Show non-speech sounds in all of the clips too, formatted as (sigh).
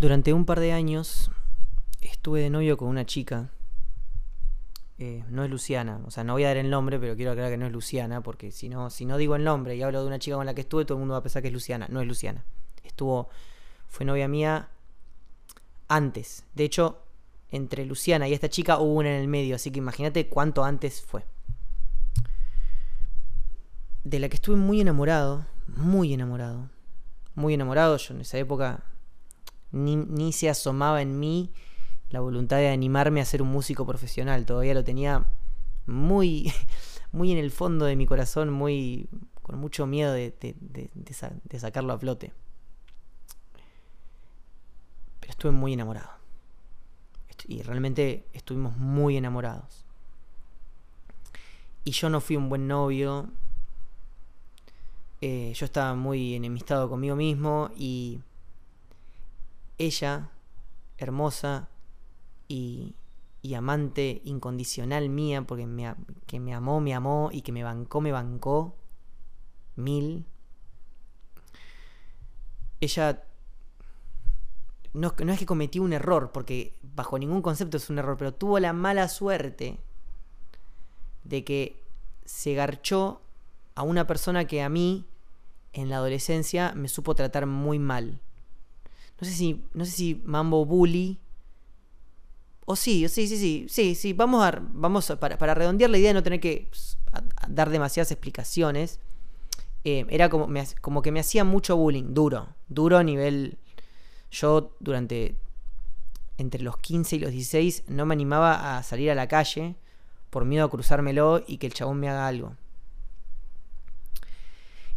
Durante un par de años estuve de novio con una chica. Eh, no es Luciana, o sea, no voy a dar el nombre, pero quiero aclarar que no es Luciana, porque si no, si no digo el nombre y hablo de una chica con la que estuve, todo el mundo va a pensar que es Luciana. No es Luciana. Estuvo, fue novia mía antes. De hecho, entre Luciana y esta chica hubo una en el medio, así que imagínate cuánto antes fue. De la que estuve muy enamorado, muy enamorado, muy enamorado. Yo en esa época ni, se asomaba en mí la voluntad de animarme a ser un músico profesional. Todavía lo tenía muy, (laughs) muy en el fondo de mi corazón, muy con mucho miedo de, de sacarlo a flote. Pero estuve muy enamorado. Y realmente estuvimos muy enamorados. Y yo no fui un buen novio. Eh, yo estaba muy enemistado conmigo mismo y ella, hermosa y, amante incondicional mía, porque me, que me amó, me amó y que me bancó, me bancó mil. Ella no, no, es que cometí un error, porque bajo ningún concepto es un error, pero tuvo la mala suerte de que se garchó a una persona que a mí en la adolescencia me supo tratar muy mal no sé si, no sé si Mambo Bully. O sí, sí, sí, sí, sí, sí, vamos a, vamos para, para redondear la idea de no tener que pues, dar demasiadas explicaciones. Eh, era como, como que me hacía mucho bullying, duro, duro a nivel... Yo durante entre los 15 y los 16 no me animaba a salir a la calle por miedo a cruzármelo y que el chabón me haga algo.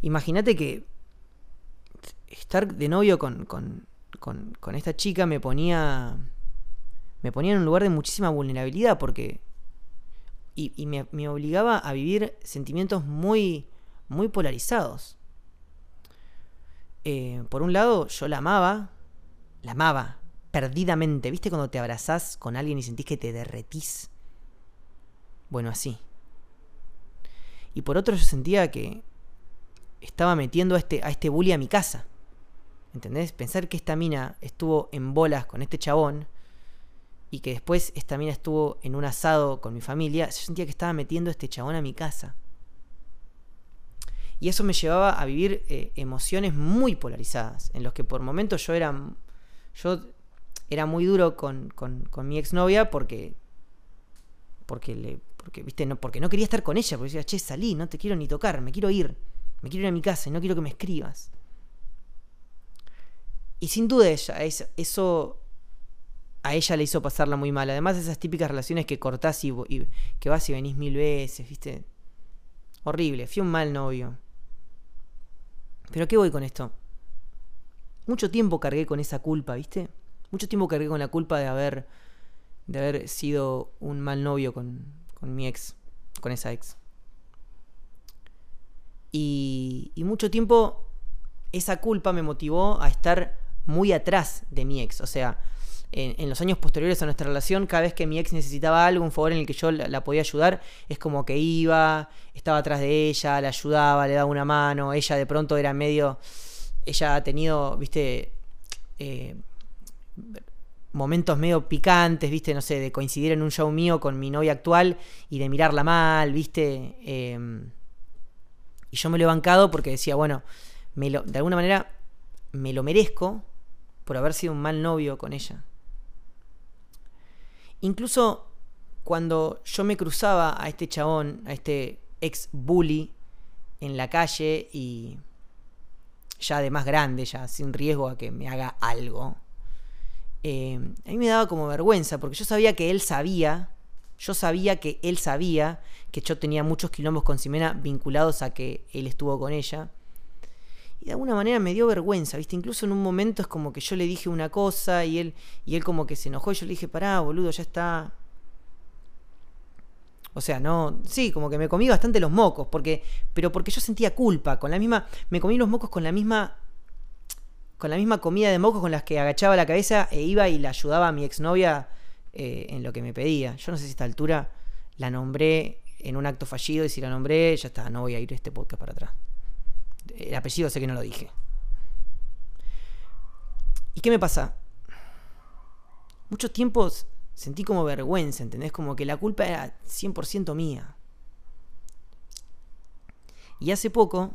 Imagínate que estar de novio con, esta chica me ponía. Me ponía en un lugar de muchísima vulnerabilidad porque. Y, me, obligaba a vivir sentimientos muy. muy polarizados. Eh, por un lado, yo la amaba. La amaba. Perdidamente. ¿Viste cuando te abrazás con alguien y sentís que te derretís? Bueno, así. Y por otro, yo sentía que estaba metiendo a este, a este bully a mi casa. ¿Entendés? Pensar que esta mina estuvo en bolas con este chabón y que después esta mina estuvo en un asado con mi familia, yo sentía que estaba metiendo este chabón a mi casa. Y eso me llevaba a vivir eh, emociones muy polarizadas, en los que por momentos yo era, yo era muy duro con, con, con mi exnovia porque, porque, le, porque, ¿viste? No, porque no quería estar con ella, porque decía, che, salí, no te quiero ni tocar, me quiero ir, me quiero ir a mi casa y no quiero que me escribas. Y sin duda ella, eso a ella le hizo pasarla muy mal. Además, esas típicas relaciones que cortás y, que vas y venís mil veces, ¿viste? Horrible, fui un mal novio. Pero ¿qué voy con esto? Mucho tiempo cargué con esa culpa, ¿viste? Mucho tiempo cargué con la culpa de haber, de haber sido un mal novio con, con mi ex, con esa ex. Y, y mucho tiempo esa culpa me motivó a estar muy atrás de mi ex. O sea, en, los años posteriores a nuestra relación, cada vez que mi ex necesitaba algo, un favor en el que yo la, podía ayudar, es como que iba, estaba atrás de ella, la ayudaba, le daba una mano. Ella de pronto era medio. Ella ha tenido, viste. Eh, momentos medio picantes, viste, no sé, de coincidir en un show mío con mi novia actual y de mirarla mal, viste. Em, y yo me lo he bancado porque decía, bueno, me lo, de alguna manera me lo merezco por haber sido un mal novio con ella. Incluso cuando yo me cruzaba a este chabón, a este ex bully, en la calle y ya de más grande, ya sin riesgo a que me haga algo, eh, a mí me daba como vergüenza, porque yo sabía que él sabía, yo sabía que él sabía que yo tenía muchos quilombos con Simena vinculados a que él estuvo con ella. Y de alguna manera me dio vergüenza, ¿viste? Incluso en un momento es como que yo le dije una cosa y él, y él como que se enojó y yo le dije, pará, boludo, ya está. O sea, no, sí, como que me comí bastante los mocos, porque, pero porque yo sentía culpa, con la misma, me comí los mocos con la misma, con la misma comida de mocos con las que agachaba la cabeza e iba y la ayudaba a mi exnovia eh, en lo que me pedía. Yo no sé si a esta altura la nombré en un acto fallido y si la nombré, ya está, no voy a ir este podcast para atrás. El apellido sé que no lo dije. ¿Y qué me pasa? mucho tiempo sentí como vergüenza, ¿entendés? Como que la culpa era 100% mía. Y hace poco,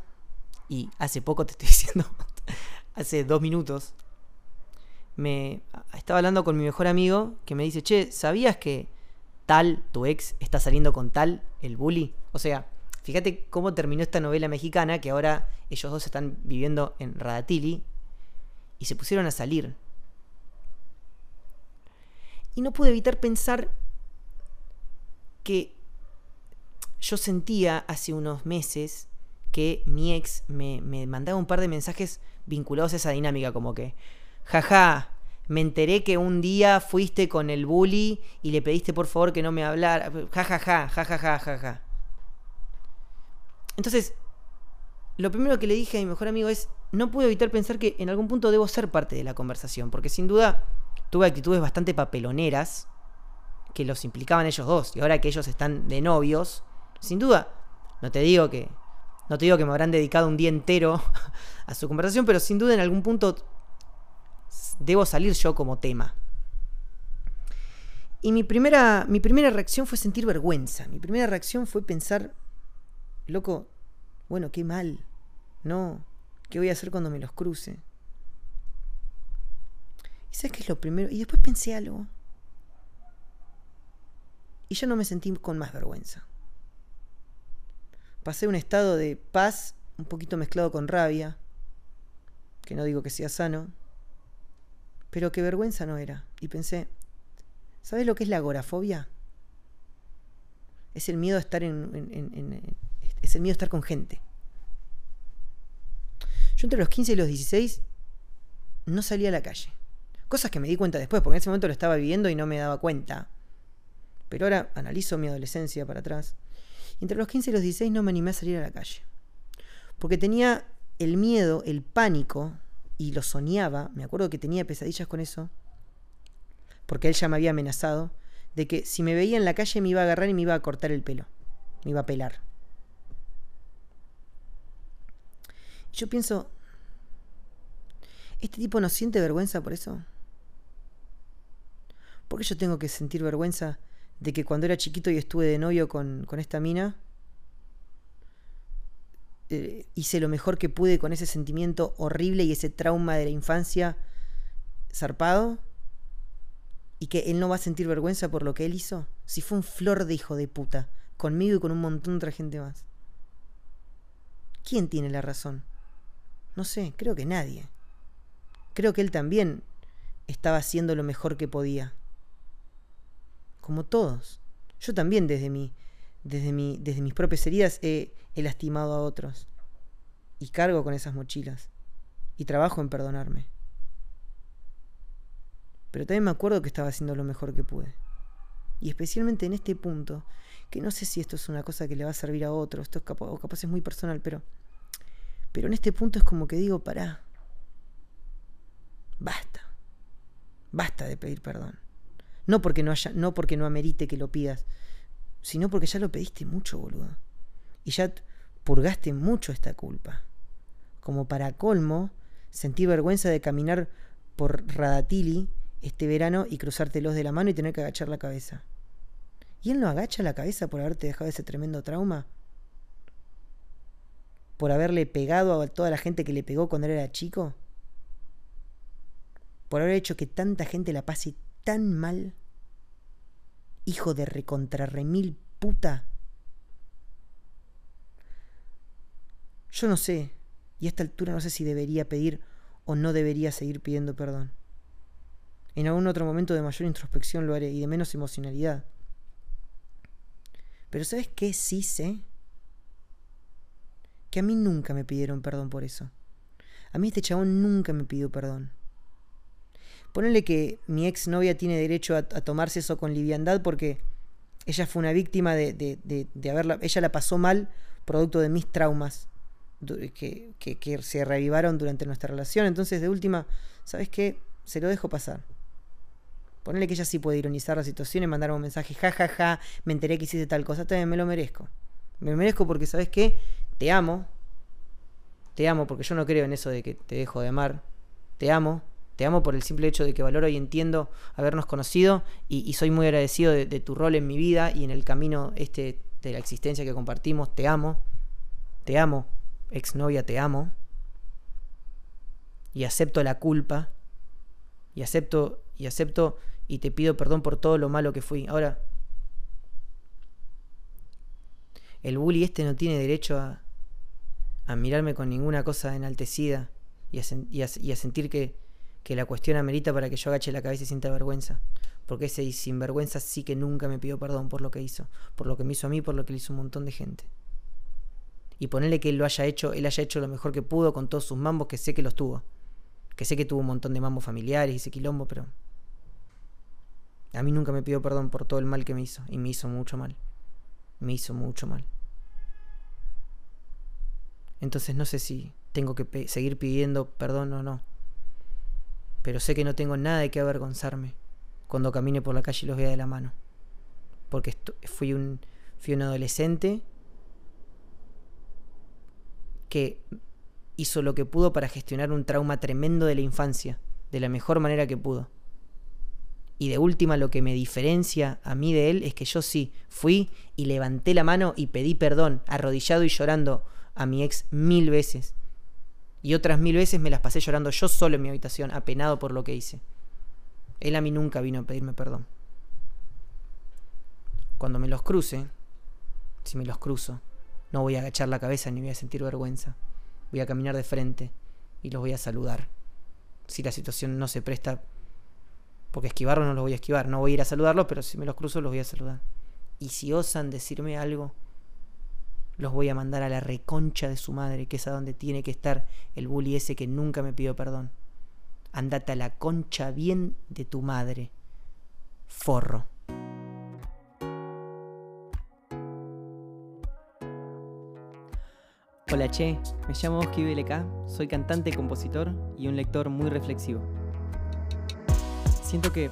y hace poco te estoy (laughs) diciendo, hace dos minutos, me estaba hablando con mi mejor amigo que me dice, che, ¿sabías que tal, tu ex, está saliendo con tal, el bully? O sea, fíjate cómo terminó esta novela mexicana que ahora ellos dos están viviendo en Radatili y se pusieron a salir. Y no pude evitar pensar que yo sentía hace unos meses que mi ex me, me, mandaba un par de mensajes vinculados a esa dinámica, como que, jaja, me enteré que un día fuiste con el bully y le pediste por favor que no me hablara, jajaja, jajaja, jaja. Entonces, lo primero que le dije a mi mejor amigo es, no pude evitar pensar que en algún punto debo ser parte de la conversación, porque sin duda tuve actitudes bastante papeloneras que los implicaban ellos dos, y ahora que ellos están de novios, sin duda, no te digo que no te digo que me habrán dedicado un día entero (laughs) a su conversación, pero sin duda en algún punto debo salir yo como tema. Y mi primera, mi primera reacción fue sentir vergüenza. Mi primera reacción fue pensar, loco, bueno, qué mal. No, ¿qué voy a hacer cuando me los cruce? ¿Y sabes qué es lo primero? Y después pensé algo. Y yo no me sentí con más vergüenza pasé un estado de paz un poquito mezclado con rabia, que no digo que sea sano, pero que vergüenza no era. Y pensé, ¿sabes lo que es la agorafobia? Es el miedo a estar en, es el miedo a estar con gente. Yo entre los 15 y los 16 no salía a la calle. Cosas que me di cuenta después, porque en ese momento lo estaba viviendo y no me daba cuenta. Pero ahora analizo mi adolescencia para atrás entre los 15 y los 16 no me animé a salir a la calle. Porque tenía el miedo, el pánico, y lo soñaba, me acuerdo que tenía pesadillas con eso, porque él ya me había amenazado, de que si me veía en la calle me iba a agarrar y me iba a cortar el pelo, me iba a pelar. Yo pienso, ¿este tipo no siente vergüenza por eso? ¿Por qué yo tengo que sentir vergüenza de que cuando era chiquito y estuve de novio con, esta mina, eh, hice lo mejor que pude con ese sentimiento horrible y ese trauma de la infancia zarpado, y que él no va a sentir vergüenza por lo que él hizo, si fue un flor de hijo de puta, conmigo y con un montón de otra gente más. ¿Quién tiene la razón? No sé, creo que nadie. Creo que él también estaba haciendo lo mejor que podía como todos. Yo también desde mi, desde mi, desde mis propias heridas he, he lastimado a otros. Y cargo con esas mochilas. Y trabajo en perdonarme. Pero también me acuerdo que estaba haciendo lo mejor que pude. Y especialmente en este punto, que no sé si esto es una cosa que le va a servir a otro, esto es o capaz es muy personal, pero, pero en este punto es como que digo, pará, basta, basta de pedir perdón. No porque no haya, no porque no amerite que lo pidas, sino porque ya lo pediste mucho, boludo. Y ya purgaste mucho esta culpa. Como para colmo, sentí vergüenza de caminar por Radatili este verano y cruzártelos de la mano y tener que agachar la cabeza. ¿Y él no agacha la cabeza por haberte dejado ese tremendo trauma? ¿Por haberle pegado a toda la gente que le pegó cuando era chico? ¿Por haber hecho que tanta gente la pase tan mal? Hijo de recontrarremil puta. Yo no sé, y a esta altura no sé si debería pedir o no debería seguir pidiendo perdón. En algún otro momento de mayor introspección lo haré y de menos emocionalidad. Pero ¿sabes qué sí sé? Que a mí nunca me pidieron perdón por eso. A mí este chabón nunca me pidió perdón. Ponele que mi ex novia tiene derecho a, tomarse eso con liviandad porque ella fue una víctima de, de, haberla. Ella la pasó mal producto de mis traumas que, que, se reavivaron durante nuestra relación. Entonces, de última, ¿sabes qué? Se lo dejo pasar. Ponele que ella sí puede ironizar la situación y mandarme un mensaje, ja, ja, ja, me enteré que hiciste tal cosa, también me lo merezco. Me lo merezco porque, ¿sabes qué? Te amo. Te amo porque yo no creo en eso de que te dejo de amar. Te amo Te amo por el simple hecho de que valoro y entiendo habernos conocido y, soy muy agradecido de, de, tu rol en mi vida y en el camino este de la existencia que compartimos. Te amo, te amo, exnovia, te amo. Y acepto la culpa. Y acepto, y acepto y te pido perdón por todo lo malo que fui. Ahora, el bully este no tiene derecho a, a mirarme con ninguna cosa enaltecida y a, sentir que, que, la cuestión amerita para que yo agache la cabeza y sienta vergüenza. Porque ese sinvergüenza sí que nunca me pidió perdón por lo que hizo, por lo que me hizo a mí, por lo que le hizo un montón de gente. Y ponerle que él lo haya hecho, él haya hecho lo mejor que pudo con todos sus mambos, que sé que los tuvo. Que sé que tuvo un montón de mambos familiares y ese quilombo, pero a mí nunca me pidió perdón por todo el mal que me hizo. Y me hizo mucho mal. Me hizo mucho mal. Entonces no sé si tengo que seguir pidiendo perdón o no. Pero sé que no tengo nada de qué avergonzarme cuando camine por la calle y los vea de la mano. Porque fui un, fui un adolescente que hizo lo que pudo para gestionar un trauma tremendo de la infancia, de la mejor manera que pudo. Y de última lo que me diferencia a mí de él es que yo sí fui y levanté la mano y pedí perdón, arrodillado y llorando a mi ex mil veces. Y otras mil veces me las pasé llorando yo solo en mi habitación, apenado por lo que hice. Él a mí nunca vino a pedirme perdón. Cuando me los cruce, si me los cruzo, no voy a agachar la cabeza ni voy a sentir vergüenza. Voy a caminar de frente y los voy a saludar. Si la situación no se presta porque esquivarlo no los voy a esquivar. No voy a ir a saludarlos, pero si me los cruzo los voy a saludar. Y si osan decirme algo, los voy a mandar a la reconcha de su madre, que es a donde tiene que estar el bully ese que nunca me pidió perdón. Andate a la concha bien de tu madre. Forro. Hola Che, me llamo Oski BLK, soy cantante, compositor y un lector muy reflexivo. Siento que